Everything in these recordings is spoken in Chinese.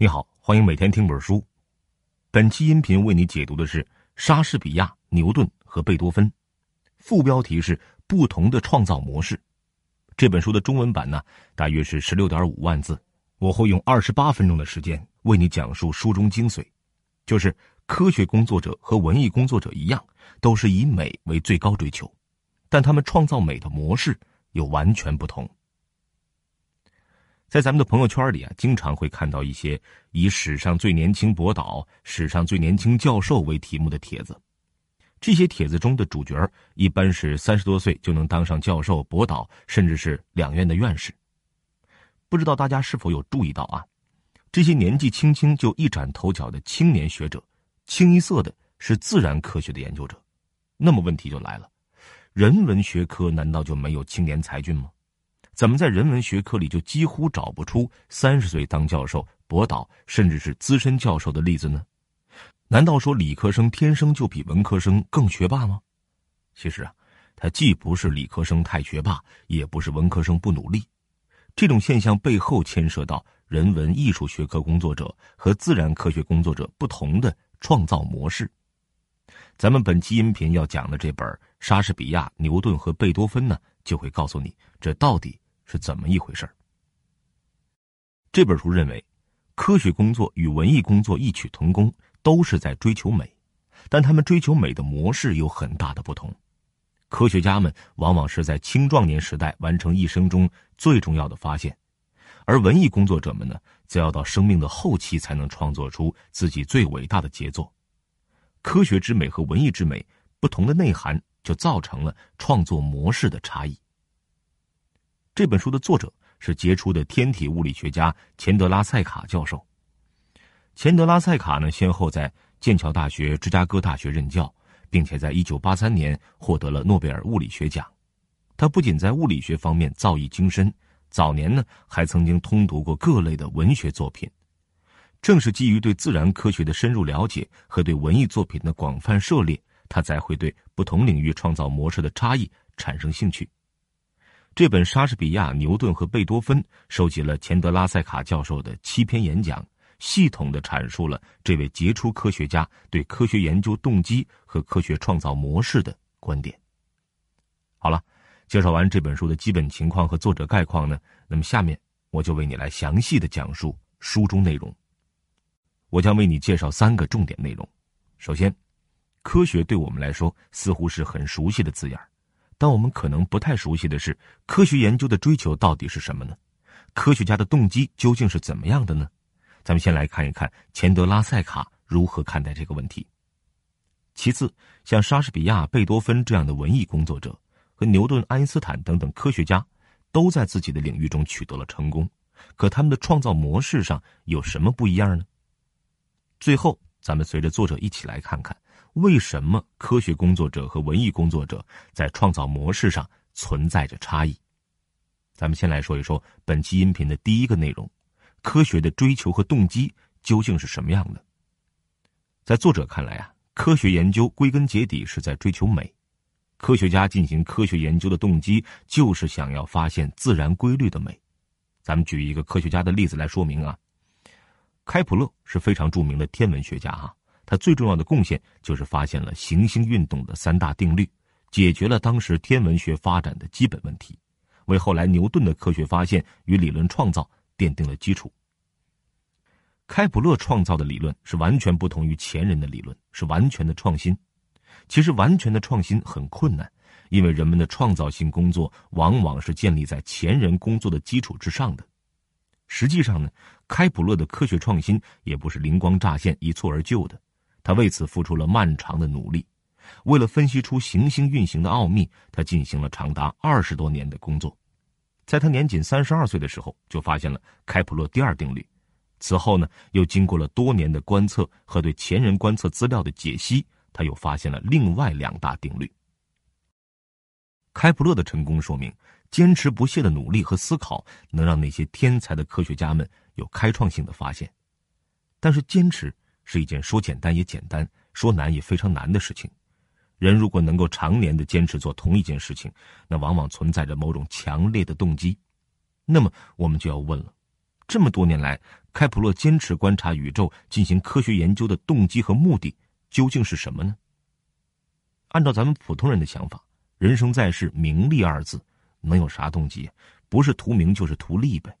你好，欢迎每天听本书。本期音频为你解读的是莎士比亚、牛顿和贝多芬，副标题是“不同的创造模式”。这本书的中文版呢，大约是十六点五万字。我会用二十八分钟的时间为你讲述书中精髓，就是科学工作者和文艺工作者一样，都是以美为最高追求，但他们创造美的模式又完全不同。在咱们的朋友圈里啊，经常会看到一些以“史上最年轻博导”“史上最年轻教授”为题目的帖子。这些帖子中的主角一般是三十多岁就能当上教授、博导，甚至是两院的院士。不知道大家是否有注意到啊？这些年纪轻轻就一展头角的青年学者，清一色的是自然科学的研究者。那么问题就来了：人文学科难道就没有青年才俊吗？怎么在人文学科里就几乎找不出三十岁当教授、博导，甚至是资深教授的例子呢？难道说理科生天生就比文科生更学霸吗？其实啊，他既不是理科生太学霸，也不是文科生不努力。这种现象背后牵涉到人文艺术学科工作者和自然科学工作者不同的创造模式。咱们本期音频要讲的这本《莎士比亚、牛顿和贝多芬》呢，就会告诉你这到底。是怎么一回事儿这本书认为，科学工作与文艺工作异曲同工，都是在追求美，但他们追求美的模式有很大的不同。科学家们往往是在青壮年时代完成一生中最重要的发现，而文艺工作者们呢，则要到生命的后期才能创作出自己最伟大的杰作。科学之美和文艺之美不同的内涵，就造成了创作模式的差异。这本书的作者是杰出的天体物理学家钱德拉塞卡教授。钱德拉塞卡呢，先后在剑桥大学、芝加哥大学任教，并且在一九八三年获得了诺贝尔物理学奖。他不仅在物理学方面造诣精深，早年呢还曾经通读过各类的文学作品。正是基于对自然科学的深入了解和对文艺作品的广泛涉猎，他才会对不同领域创造模式的差异产生兴趣。这本《莎士比亚、牛顿和贝多芬》收集了钱德拉塞卡教授的七篇演讲，系统的阐述了这位杰出科学家对科学研究动机和科学创造模式的观点。好了，介绍完这本书的基本情况和作者概况呢，那么下面我就为你来详细的讲述书中内容。我将为你介绍三个重点内容。首先，科学对我们来说似乎是很熟悉的字眼儿。但我们可能不太熟悉的是，科学研究的追求到底是什么呢？科学家的动机究竟是怎么样的呢？咱们先来看一看钱德拉塞卡如何看待这个问题。其次，像莎士比亚、贝多芬这样的文艺工作者，和牛顿、爱因斯坦等等科学家，都在自己的领域中取得了成功，可他们的创造模式上有什么不一样呢？最后，咱们随着作者一起来看看。为什么科学工作者和文艺工作者在创造模式上存在着差异？咱们先来说一说本期音频的第一个内容：科学的追求和动机究竟是什么样的？在作者看来啊，科学研究归根结底是在追求美。科学家进行科学研究的动机就是想要发现自然规律的美。咱们举一个科学家的例子来说明啊。开普勒是非常著名的天文学家哈。他最重要的贡献就是发现了行星运动的三大定律，解决了当时天文学发展的基本问题，为后来牛顿的科学发现与理论创造奠定了基础。开普勒创造的理论是完全不同于前人的理论，是完全的创新。其实，完全的创新很困难，因为人们的创造性工作往往是建立在前人工作的基础之上的。实际上呢，开普勒的科学创新也不是灵光乍现、一蹴而就的。他为此付出了漫长的努力，为了分析出行星运行的奥秘，他进行了长达二十多年的工作。在他年仅三十二岁的时候，就发现了开普勒第二定律。此后呢，又经过了多年的观测和对前人观测资料的解析，他又发现了另外两大定律。开普勒的成功说明，坚持不懈的努力和思考能让那些天才的科学家们有开创性的发现，但是坚持。是一件说简单也简单，说难也非常难的事情。人如果能够常年的坚持做同一件事情，那往往存在着某种强烈的动机。那么我们就要问了：这么多年来，开普勒坚持观察宇宙进行科学研究的动机和目的究竟是什么呢？按照咱们普通人的想法，人生在世，名利二字，能有啥动机？不是图名就是图利呗。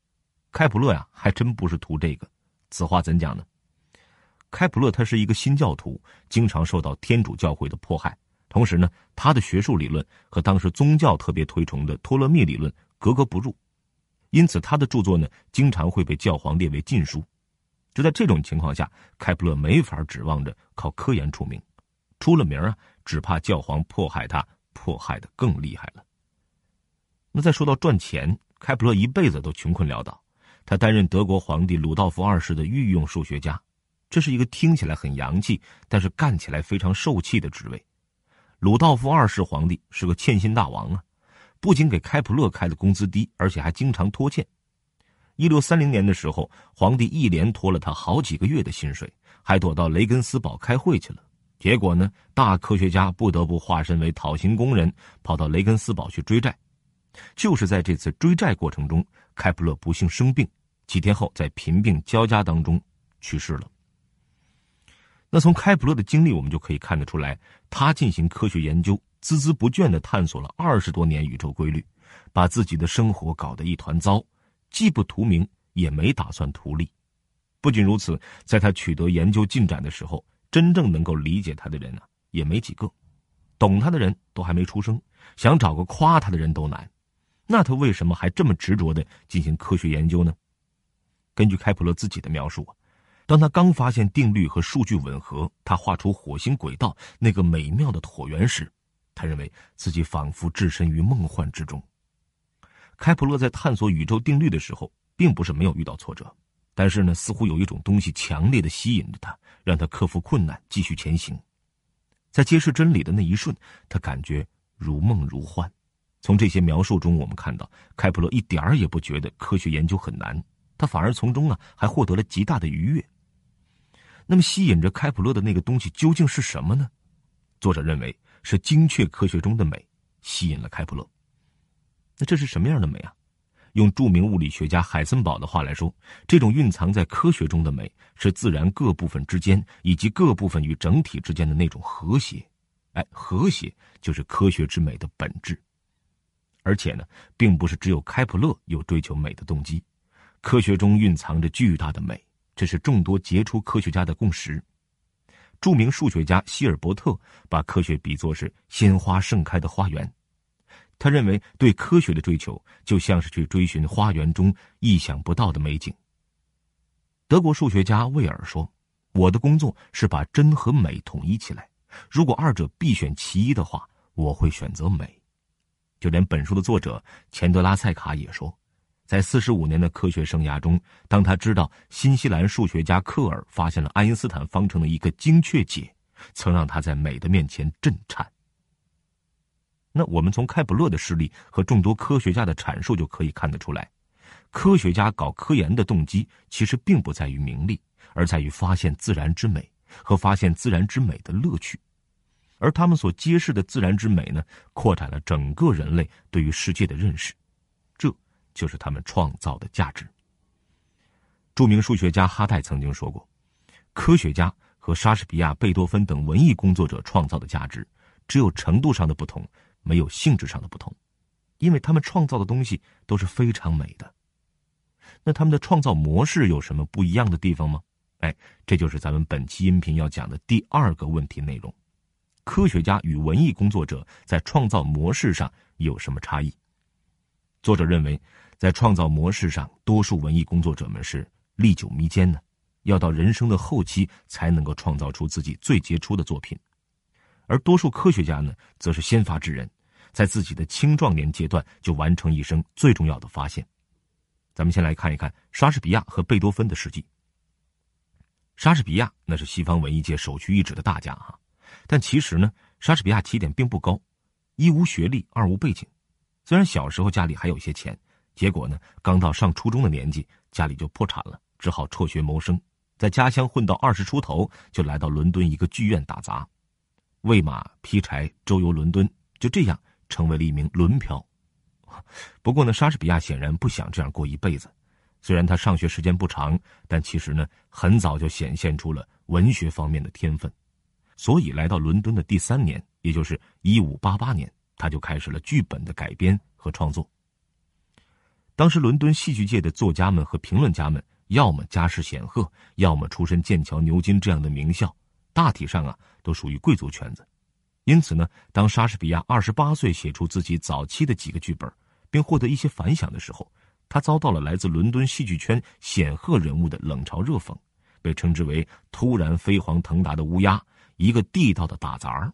开普勒呀，还真不是图这个。此话怎讲呢？开普勒他是一个新教徒，经常受到天主教会的迫害。同时呢，他的学术理论和当时宗教特别推崇的托勒密理论格格不入，因此他的著作呢，经常会被教皇列为禁书。就在这种情况下，开普勒没法指望着靠科研出名，出了名啊，只怕教皇迫害他，迫害的更厉害了。那再说到赚钱，开普勒一辈子都穷困潦倒，他担任德国皇帝鲁道夫二世的御用数学家，这是一个听起来很洋气，但是干起来非常受气的职位。鲁道夫二世皇帝是个欠薪大王啊，不仅给开普勒开的工资低，而且还经常拖欠。一六三零年的时候，皇帝一连拖了他好几个月的薪水，还躲到雷根斯堡开会去了。结果呢，大科学家不得不化身为讨薪工人，跑到雷根斯堡去追债。就是在这次追债过程中，开普勒不幸生病，几天后在贫病交加当中去世了。那从开普勒的经历，我们就可以看得出来，他进行科学研究，孜孜不倦的探索了二十多年宇宙规律，把自己的生活搞得一团糟，既不图名，也没打算图利。不仅如此，在他取得研究进展的时候，真正能够理解他的人呢，也没几个，懂他的人都还没出生，想找个夸他的人都难。那他为什么还这么执着的进行科学研究呢？根据开普勒自己的描述啊。当他刚发现定律和数据吻合，他画出火星轨道那个美妙的椭圆时，他认为自己仿佛置身于梦幻之中。开普勒在探索宇宙定律的时候，并不是没有遇到挫折，但是呢，似乎有一种东西强烈的吸引着他，让他克服困难，继续前行。在揭示真理的那一瞬，他感觉如梦如幻。从这些描述中，我们看到开普勒一点儿也不觉得科学研究很难，他反而从中啊还获得了极大的愉悦。那么，吸引着开普勒的那个东西究竟是什么呢？作者认为是精确科学中的美吸引了开普勒。那这是什么样的美啊？用著名物理学家海森堡的话来说，这种蕴藏在科学中的美是自然各部分之间以及各部分与整体之间的那种和谐。哎，和谐就是科学之美的本质。而且呢，并不是只有开普勒有追求美的动机，科学中蕴藏着巨大的美。这是众多杰出科学家的共识。著名数学家希尔伯特把科学比作是鲜花盛开的花园，他认为对科学的追求就像是去追寻花园中意想不到的美景。德国数学家魏尔说：“我的工作是把真和美统一起来，如果二者必选其一的话，我会选择美。”就连本书的作者钱德拉塞卡也说。在四十五年的科学生涯中，当他知道新西兰数学家克尔发现了爱因斯坦方程的一个精确解，曾让他在美的面前震颤。那我们从开普勒的事例和众多科学家的阐述就可以看得出来，科学家搞科研的动机其实并不在于名利，而在于发现自然之美和发现自然之美的乐趣，而他们所揭示的自然之美呢，扩展了整个人类对于世界的认识。就是他们创造的价值。著名数学家哈代曾经说过：“科学家和莎士比亚、贝多芬等文艺工作者创造的价值，只有程度上的不同，没有性质上的不同，因为他们创造的东西都是非常美的。那他们的创造模式有什么不一样的地方吗？哎，这就是咱们本期音频要讲的第二个问题内容：科学家与文艺工作者在创造模式上有什么差异？作者认为。在创造模式上，多数文艺工作者们是历久弥坚的，要到人生的后期才能够创造出自己最杰出的作品；而多数科学家呢，则是先发制人，在自己的青壮年阶段就完成一生最重要的发现。咱们先来看一看莎士比亚和贝多芬的事迹。莎士比亚那是西方文艺界首屈一指的大家哈，但其实呢，莎士比亚起点并不高，一无学历，二无背景，虽然小时候家里还有些钱。结果呢，刚到上初中的年纪，家里就破产了，只好辍学谋生，在家乡混到二十出头，就来到伦敦一个剧院打杂，喂马劈柴，周游伦敦，就这样成为了一名轮漂。不过呢，莎士比亚显然不想这样过一辈子，虽然他上学时间不长，但其实呢，很早就显现出了文学方面的天分。所以来到伦敦的第三年，也就是一五八八年，他就开始了剧本的改编和创作。当时伦敦戏剧界的作家们和评论家们，要么家世显赫，要么出身剑桥、牛津这样的名校，大体上啊，都属于贵族圈子。因此呢，当莎士比亚二十八岁写出自己早期的几个剧本，并获得一些反响的时候，他遭到了来自伦敦戏剧圈显赫人物的冷嘲热讽，被称之为“突然飞黄腾达的乌鸦”。一个地道的打杂儿。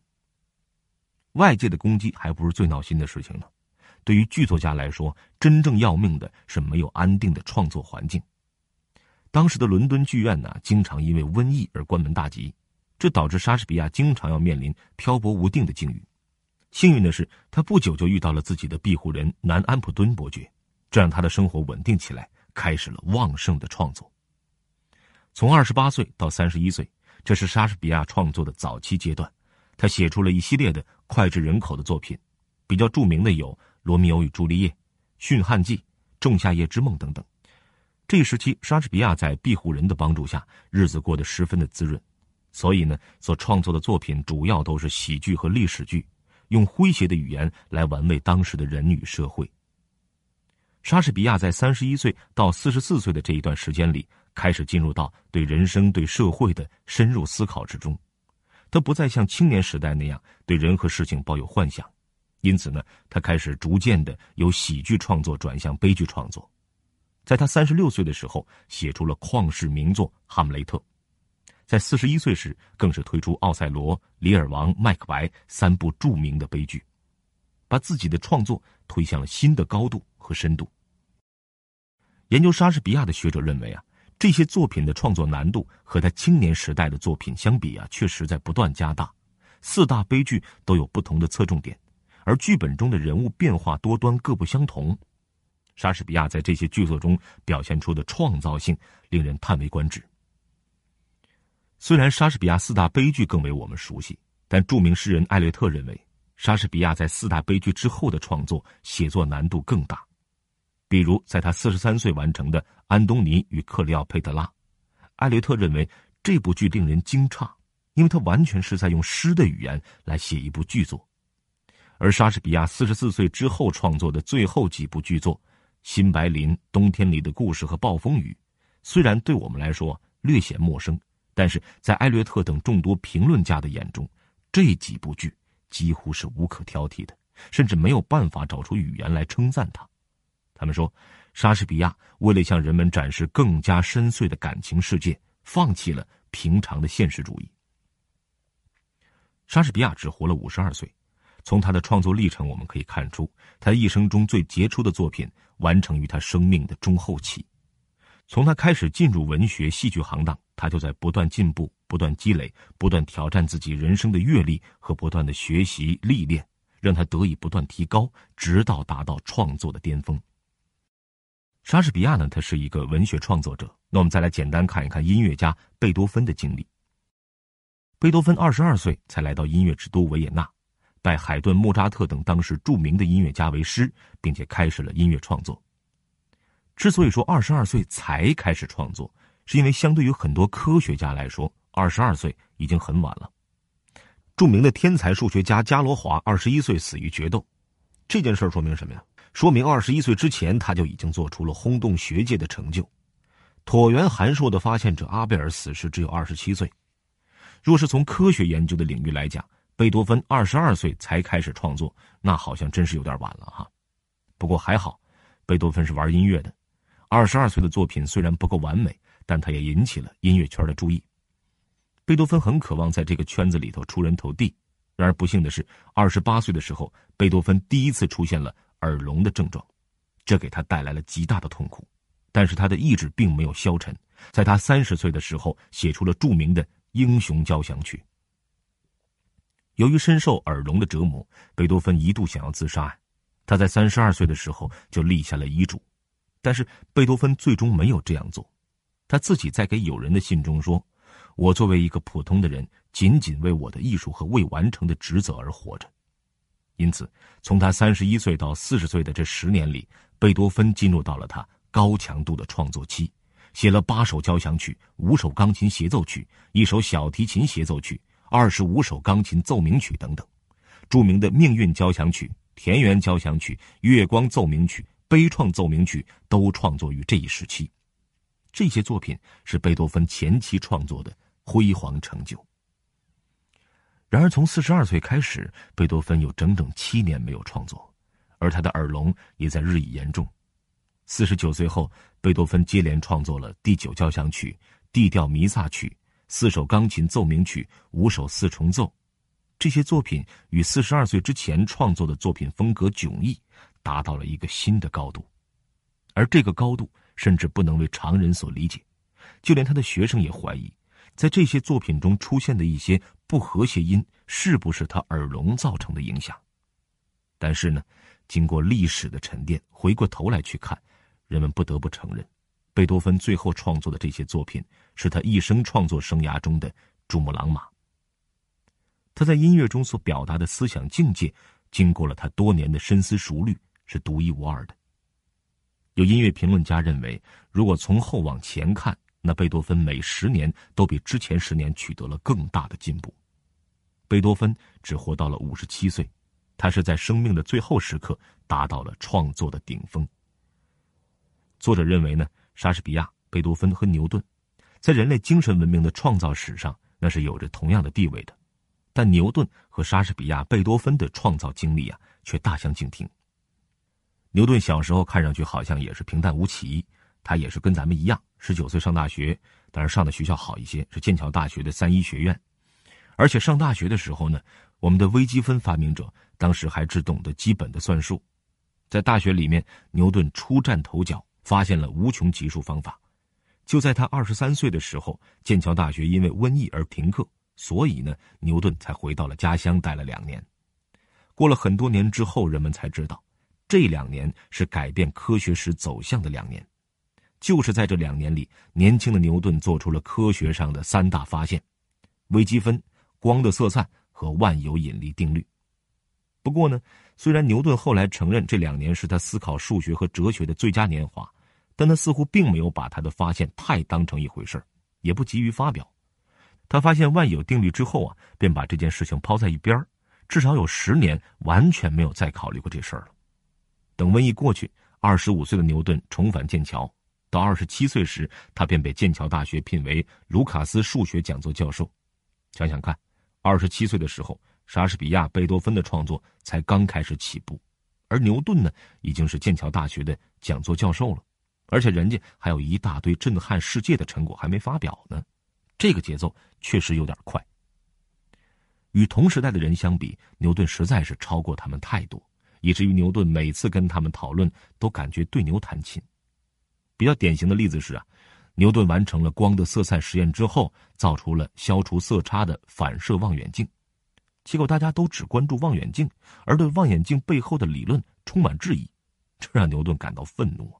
外界的攻击还不是最闹心的事情呢。对于剧作家来说，真正要命的是没有安定的创作环境。当时的伦敦剧院呢，经常因为瘟疫而关门大吉，这导致莎士比亚经常要面临漂泊无定的境遇。幸运的是，他不久就遇到了自己的庇护人南安普敦伯爵，这让他的生活稳定起来，开始了旺盛的创作。从二十八岁到三十一岁。这是莎士比亚创作的早期阶段，他写出了一系列的脍炙人口的作品，比较著名的有《罗密欧与朱丽叶》《驯汉记》《仲夏夜之梦》等等。这一时期，莎士比亚在庇护人的帮助下，日子过得十分的滋润，所以呢，所创作的作品主要都是喜剧和历史剧，用诙谐的语言来玩味当时的人与社会。莎士比亚在三十一岁到四十四岁的这一段时间里。开始进入到对人生、对社会的深入思考之中，他不再像青年时代那样对人和事情抱有幻想，因此呢，他开始逐渐的由喜剧创作转向悲剧创作。在他三十六岁的时候，写出了旷世名作《哈姆雷特》；在四十一岁时，更是推出《奥赛罗》《李尔王》《麦克白》三部著名的悲剧，把自己的创作推向了新的高度和深度。研究莎士比亚的学者认为啊。这些作品的创作难度和他青年时代的作品相比啊，确实在不断加大。四大悲剧都有不同的侧重点，而剧本中的人物变化多端，各不相同。莎士比亚在这些剧作中表现出的创造性，令人叹为观止。虽然莎士比亚四大悲剧更为我们熟悉，但著名诗人艾略特认为，莎士比亚在四大悲剧之后的创作写作难度更大。比如，在他四十三岁完成的《安东尼与克里奥佩特拉》，艾略特认为这部剧令人惊诧，因为他完全是在用诗的语言来写一部剧作。而莎士比亚四十四岁之后创作的最后几部剧作《新白林》《冬天里的故事》和《暴风雨》，虽然对我们来说略显陌生，但是在艾略特等众多评论家的眼中，这几部剧几乎是无可挑剔的，甚至没有办法找出语言来称赞他。他们说，莎士比亚为了向人们展示更加深邃的感情世界，放弃了平常的现实主义。莎士比亚只活了五十二岁，从他的创作历程我们可以看出，他一生中最杰出的作品完成于他生命的中后期。从他开始进入文学戏剧行当，他就在不断进步、不断积累、不断挑战自己人生的阅历和不断的学习历练，让他得以不断提高，直到达到创作的巅峰。莎士比亚呢，他是一个文学创作者。那我们再来简单看一看音乐家贝多芬的经历。贝多芬二十二岁才来到音乐之都维也纳，拜海顿、莫扎特等当时著名的音乐家为师，并且开始了音乐创作。之所以说二十二岁才开始创作，是因为相对于很多科学家来说，二十二岁已经很晚了。著名的天才数学家伽罗华二十一岁死于决斗，这件事说明什么呀？说明二十一岁之前，他就已经做出了轰动学界的成就。椭圆函数的发现者阿贝尔死时只有二十七岁。若是从科学研究的领域来讲，贝多芬二十二岁才开始创作，那好像真是有点晚了哈。不过还好，贝多芬是玩音乐的，二十二岁的作品虽然不够完美，但他也引起了音乐圈的注意。贝多芬很渴望在这个圈子里头出人头地，然而不幸的是，二十八岁的时候，贝多芬第一次出现了。耳聋的症状，这给他带来了极大的痛苦，但是他的意志并没有消沉，在他三十岁的时候写出了著名的《英雄交响曲》。由于深受耳聋的折磨，贝多芬一度想要自杀，他在三十二岁的时候就立下了遗嘱，但是贝多芬最终没有这样做，他自己在给友人的信中说：“我作为一个普通的人，仅仅为我的艺术和未完成的职责而活着。”因此，从他三十一岁到四十岁的这十年里，贝多芬进入到了他高强度的创作期，写了八首交响曲、五首钢琴协奏曲、一首小提琴协奏曲、二十五首钢琴奏鸣曲等等。著名的《命运交响曲》《田园交响曲》《月光奏鸣曲》《悲怆奏鸣曲》都创作于这一时期。这些作品是贝多芬前期创作的辉煌成就。然而，从四十二岁开始，贝多芬有整整七年没有创作，而他的耳聋也在日益严重。四十九岁后，贝多芬接连创作了第九交响曲、D 调弥撒曲、四首钢琴奏鸣曲、五首四重奏。这些作品与四十二岁之前创作的作品风格迥异，达到了一个新的高度，而这个高度甚至不能为常人所理解，就连他的学生也怀疑，在这些作品中出现的一些不和谐音是不是他耳聋造成的影响。但是呢，经过历史的沉淀，回过头来去看，人们不得不承认，贝多芬最后创作的这些作品是他一生创作生涯中的珠穆朗玛。他在音乐中所表达的思想境界，经过了他多年的深思熟虑，是独一无二的。有音乐评论家认为，如果从后往前看，那贝多芬每十年都比之前十年取得了更大的进步。贝多芬只活到了五十七岁，他是在生命的最后时刻达到了创作的顶峰。作者认为呢，莎士比亚、贝多芬和牛顿，在人类精神文明的创造史上，那是有着同样的地位的。但牛顿和莎士比亚、贝多芬的创造经历啊，却大相径庭。牛顿小时候看上去好像也是平淡无奇，他也是跟咱们一样，十九岁上大学，但是上的学校好一些，是剑桥大学的三一学院。而且上大学的时候呢，我们的微积分发明者当时还只懂得基本的算术。在大学里面，牛顿初战头角，发现了无穷级数方法。就在他二十三岁的时候，剑桥大学因为瘟疫而停课。所以呢，牛顿才回到了家乡，待了两年。过了很多年之后，人们才知道，这两年是改变科学史走向的两年。就是在这两年里，年轻的牛顿做出了科学上的三大发现：微积分、光的色散和万有引力定律。不过呢，虽然牛顿后来承认这两年是他思考数学和哲学的最佳年华，但他似乎并没有把他的发现太当成一回事也不急于发表。他发现万有定律之后啊，便把这件事情抛在一边至少有十年完全没有再考虑过这事儿了。等瘟疫过去，二十五岁的牛顿重返剑桥，到二十七岁时，他便被剑桥大学聘为卢卡斯数学讲座教授。想想看，二十七岁的时候，莎士比亚、贝多芬的创作才刚开始起步，而牛顿呢，已经是剑桥大学的讲座教授了，而且人家还有一大堆震撼世界的成果还没发表呢。这个节奏确实有点快。与同时代的人相比，牛顿实在是超过他们太多，以至于牛顿每次跟他们讨论，都感觉对牛弹琴。比较典型的例子是啊，牛顿完成了光的色散实验之后，造出了消除色差的反射望远镜，结果大家都只关注望远镜，而对望远镜背后的理论充满质疑，这让牛顿感到愤怒。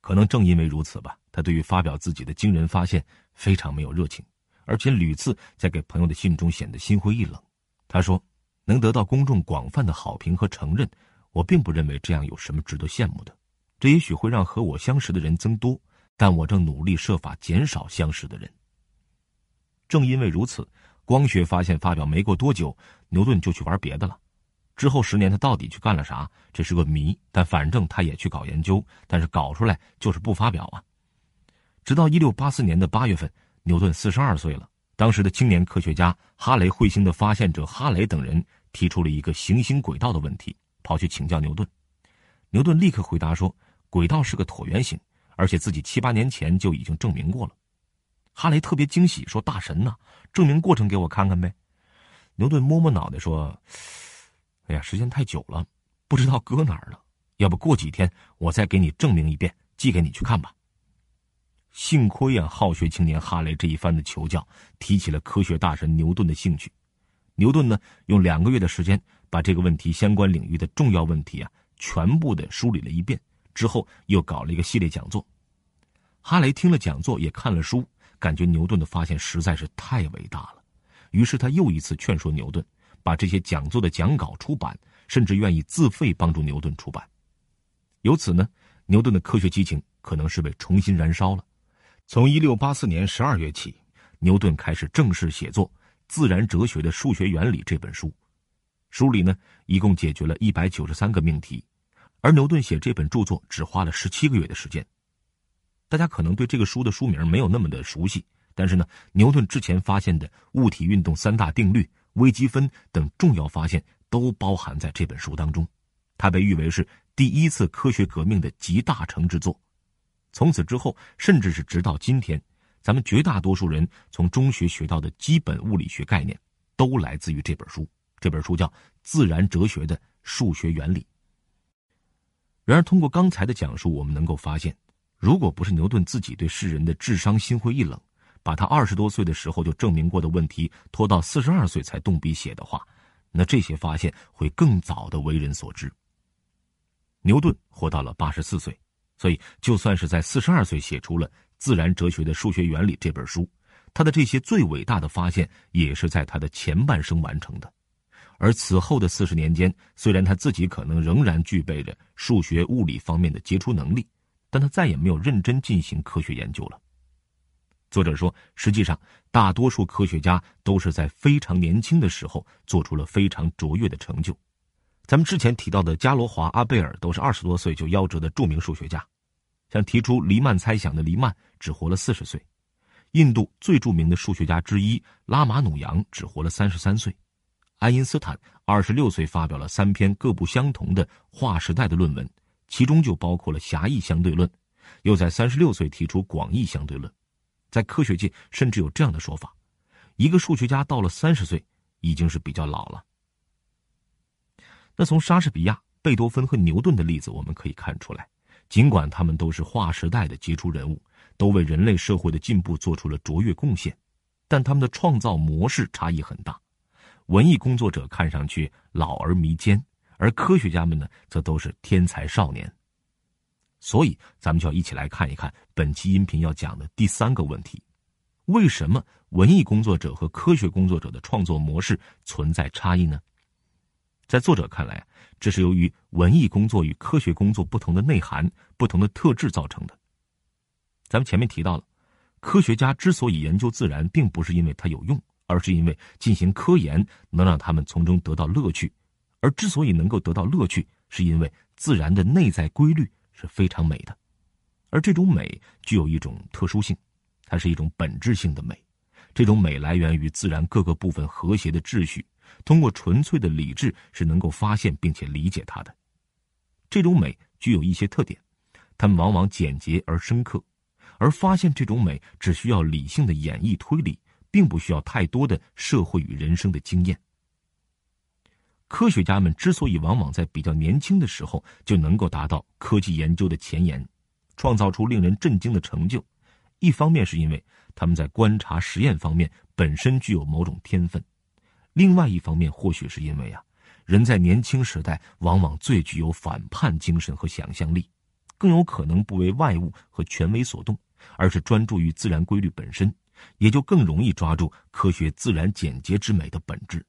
可能正因为如此吧，他对于发表自己的惊人发现非常没有热情，而且屡次在给朋友的信中显得心灰意冷。他说：“能得到公众广泛的好评和承认，我并不认为这样有什么值得羡慕的。这也许会让和我相识的人增多，但我正努力设法减少相识的人。”正因为如此，光学发现发表没过多久，牛顿就去玩别的了。之后十年，他到底去干了啥？这是个谜。但反正他也去搞研究，但是搞出来就是不发表啊。直到一六八四年的八月份，牛顿四十二岁了。当时的青年科学家哈雷彗星的发现者哈雷等人提出了一个行星轨道的问题，跑去请教牛顿。牛顿立刻回答说：“轨道是个椭圆形，而且自己七八年前就已经证明过了。”哈雷特别惊喜，说：“大神呐，证明过程给我看看呗。”牛顿摸摸脑袋说。哎呀，时间太久了，不知道搁哪儿了。要不过几天我再给你证明一遍，寄给你去看吧。幸亏啊，好学青年哈雷这一番的求教，提起了科学大神牛顿的兴趣。牛顿呢，用两个月的时间，把这个问题相关领域的重要问题啊，全部的梳理了一遍。之后又搞了一个系列讲座。哈雷听了讲座，也看了书，感觉牛顿的发现实在是太伟大了。于是他又一次劝说牛顿。把这些讲座的讲稿出版，甚至愿意自费帮助牛顿出版。由此呢，牛顿的科学激情可能是被重新燃烧了。从一六八四年十二月起，牛顿开始正式写作《自然哲学的数学原理》这本书。书里呢，一共解决了一百九十三个命题，而牛顿写这本著作只花了十七个月的时间。大家可能对这个书的书名没有那么的熟悉，但是呢，牛顿之前发现的物体运动三大定律、微积分等重要发现都包含在这本书当中。它被誉为是第一次科学革命的集大成之作。从此之后，甚至是直到今天，咱们绝大多数人从中学学到的基本物理学概念，都来自于这本书。这本书叫《自然哲学的数学原理》。然而，通过刚才的讲述，我们能够发现，如果不是牛顿自己对世人的智商心灰意冷，把他二十多岁的时候就证明过的问题拖到四十二岁才动笔写的话，那这些发现会更早的为人所知。牛顿活到了八十四岁，所以就算是在四十二岁写出了《自然哲学的数学原理》这本书，他的这些最伟大的发现也是在他的前半生完成的。而此后的四十年间，虽然他自己可能仍然具备着数学、物理方面的杰出能力，但他再也没有认真进行科学研究了。作者说，实际上大多数科学家都是在非常年轻的时候做出了非常卓越的成就。咱们之前提到的伽罗华、阿贝尔都是二十多岁就夭折的著名数学家，像提出黎曼猜想的黎曼只活了四十岁，印度最著名的数学家之一拉马努扬只活了三十三岁。爱因斯坦二十六岁发表了三篇各不相同的划时代的论文，其中就包括了狭义相对论。又在三十六岁提出广义相对论。在科学界，甚至有这样的说法：一个数学家到了三十岁，已经是比较老了。那从莎士比亚、贝多芬和牛顿的例子，我们可以看出来，尽管他们都是划时代的杰出人物，都为人类社会的进步做出了卓越贡献，但他们的创造模式差异很大。文艺工作者看上去老而弥坚，而科学家们呢，则都是天才少年。所以，咱们就要一起来看一看本期音频要讲的第三个问题：为什么文艺工作者和科学工作者的创作模式存在差异呢？在作者看来，这是由于文艺工作与科学工作不同的内涵、不同的特质造成的。咱们前面提到了，科学家之所以研究自然，并不是因为它有用。而是因为进行科研能让他们从中得到乐趣，而之所以能够得到乐趣，是因为自然的内在规律是非常美的，而这种美具有一种特殊性，它是一种本质性的美，这种美来源于自然各个部分和谐的秩序，通过纯粹的理智是能够发现并且理解它的。这种美具有一些特点，它们往往简洁而深刻，而发现这种美只需要理性的演绎推理。并不需要太多的社会与人生的经验。科学家们之所以往往在比较年轻的时候就能够达到科技研究的前沿，创造出令人震惊的成就，一方面是因为他们在观察实验方面本身具有某种天分，另外一方面或许是因为啊，人在年轻时代往往最具有反叛精神和想象力，更有可能不为外物和权威所动，而是专注于自然规律本身。也就更容易抓住科学自然简洁之美的本质。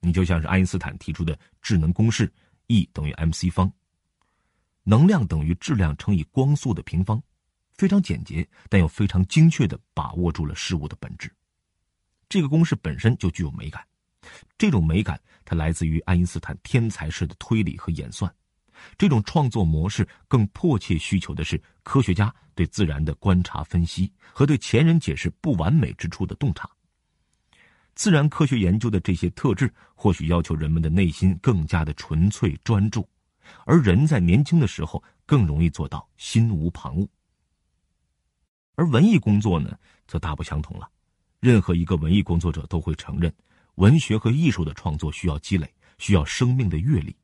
你就像是爱因斯坦提出的智能公式，E 等于 mc 方，能量等于质量乘以光速的平方，非常简洁，但又非常精确的把握住了事物的本质。这个公式本身就具有美感，这种美感它来自于爱因斯坦天才式的推理和演算。这种创作模式更迫切需求的是科学家对自然的观察分析和对前人解释不完美之处的洞察。自然科学研究的这些特质，或许要求人们的内心更加的纯粹专注，而人在年轻的时候更容易做到心无旁骛。而文艺工作呢，则大不相同了。任何一个文艺工作者都会承认，文学和艺术的创作需要积累，需要生命的阅历。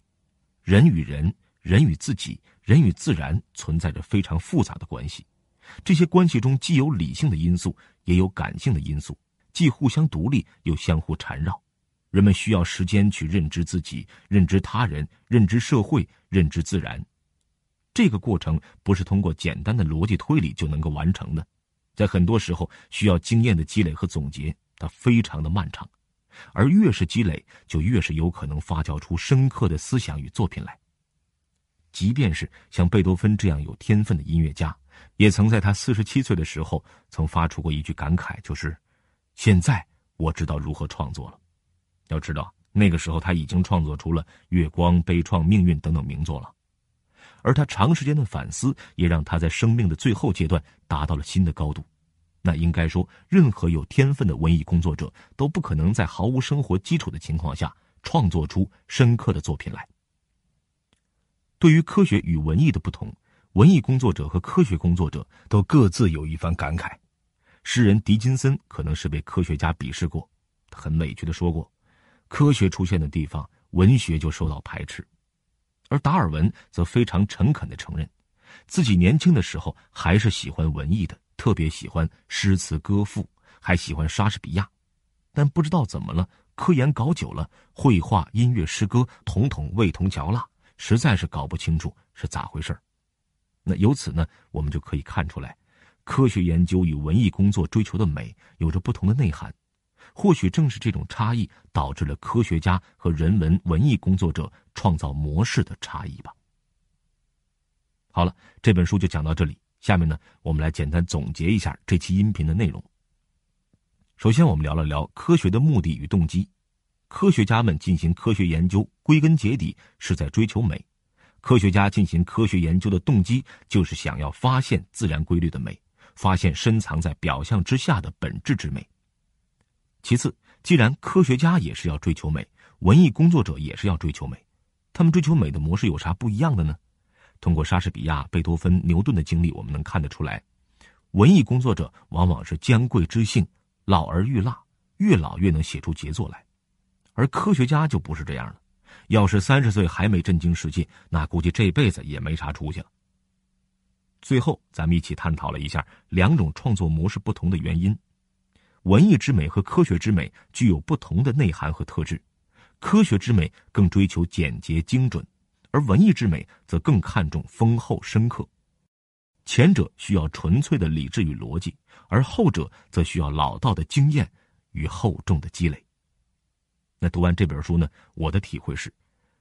人与人。人与自己、人与自然存在着非常复杂的关系，这些关系中既有理性的因素，也有感性的因素，既互相独立又相互缠绕。人们需要时间去认知自己、认知他人、认知社会、认知自然。这个过程不是通过简单的逻辑推理就能够完成的，在很多时候需要经验的积累和总结，它非常的漫长，而越是积累，就越是有可能发酵出深刻的思想与作品来。即便是像贝多芬这样有天分的音乐家，也曾在他四十七岁的时候，曾发出过一句感慨，就是：“现在我知道如何创作了。”要知道，那个时候他已经创作出了《月光》《悲怆》《命运》等等名作了。而他长时间的反思，也让他在生命的最后阶段达到了新的高度。那应该说，任何有天分的文艺工作者都不可能在毫无生活基础的情况下创作出深刻的作品来。对于科学与文艺的不同，文艺工作者和科学工作者都各自有一番感慨。诗人狄金森可能是被科学家鄙视过，他很委屈的说过：“科学出现的地方，文学就受到排斥。”而达尔文则非常诚恳的承认，自己年轻的时候还是喜欢文艺的，特别喜欢诗词歌赋，还喜欢莎士比亚。但不知道怎么了，科研搞久了，绘画、音乐、诗歌统统味同嚼蜡，实在是搞不清楚是咋回事那由此呢，我们就可以看出来，科学研究与文艺工作追求的美有着不同的内涵。或许正是这种差异，导致了科学家和人文文艺工作者创造模式的差异吧。好了，这本书就讲到这里。下面呢，我们来简单总结一下这期音频的内容。首先，我们聊了聊科学的目的与动机。科学家们进行科学研究，归根结底是在追求美。科学家进行科学研究的动机，就是想要发现自然规律的美，发现深藏在表象之下的本质之美。其次，既然科学家也是要追求美，文艺工作者也是要追求美，他们追求美的模式有啥不一样的呢？通过莎士比亚、贝多芬、牛顿的经历，我们能看得出来，文艺工作者往往是将贵之性，老而愈蜡，越老越能写出杰作来，而科学家就不是这样了，要是三十岁还没震惊世界，那估计这辈子也没啥出息了。最后，咱们一起探讨了一下两种创作模式不同的原因。文艺之美和科学之美具有不同的内涵和特质，科学之美更追求简洁精准，而文艺之美则更看重丰厚深刻。前者需要纯粹的理智与逻辑，而后者则需要老道的经验与厚重的积累。那读完这本书呢？我的体会是，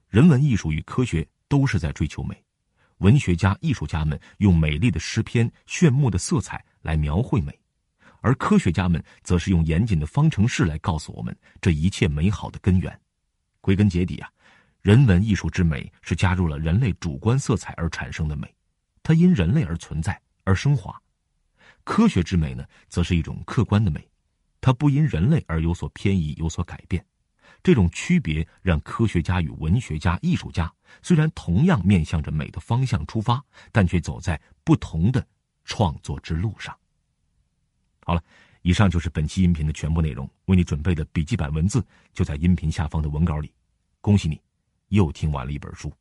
人文艺术与科学都是在追求美，文学家、艺术家们用美丽的诗篇、炫目的色彩来描绘美。而科学家们则是用严谨的方程式来告诉我们这一切美好的根源。归根结底啊，人文艺术之美是加入了人类主观色彩而产生的美，它因人类而存在而升华；科学之美呢，则是一种客观的美，它不因人类而有所偏移、有所改变。这种区别让科学家与文学家、艺术家虽然同样面向着美的方向出发，但却走在不同的创作之路上。好了，以上就是本期音频的全部内容。为你准备的笔记本文字就在音频下方的文稿里。恭喜你，又听完了一本书。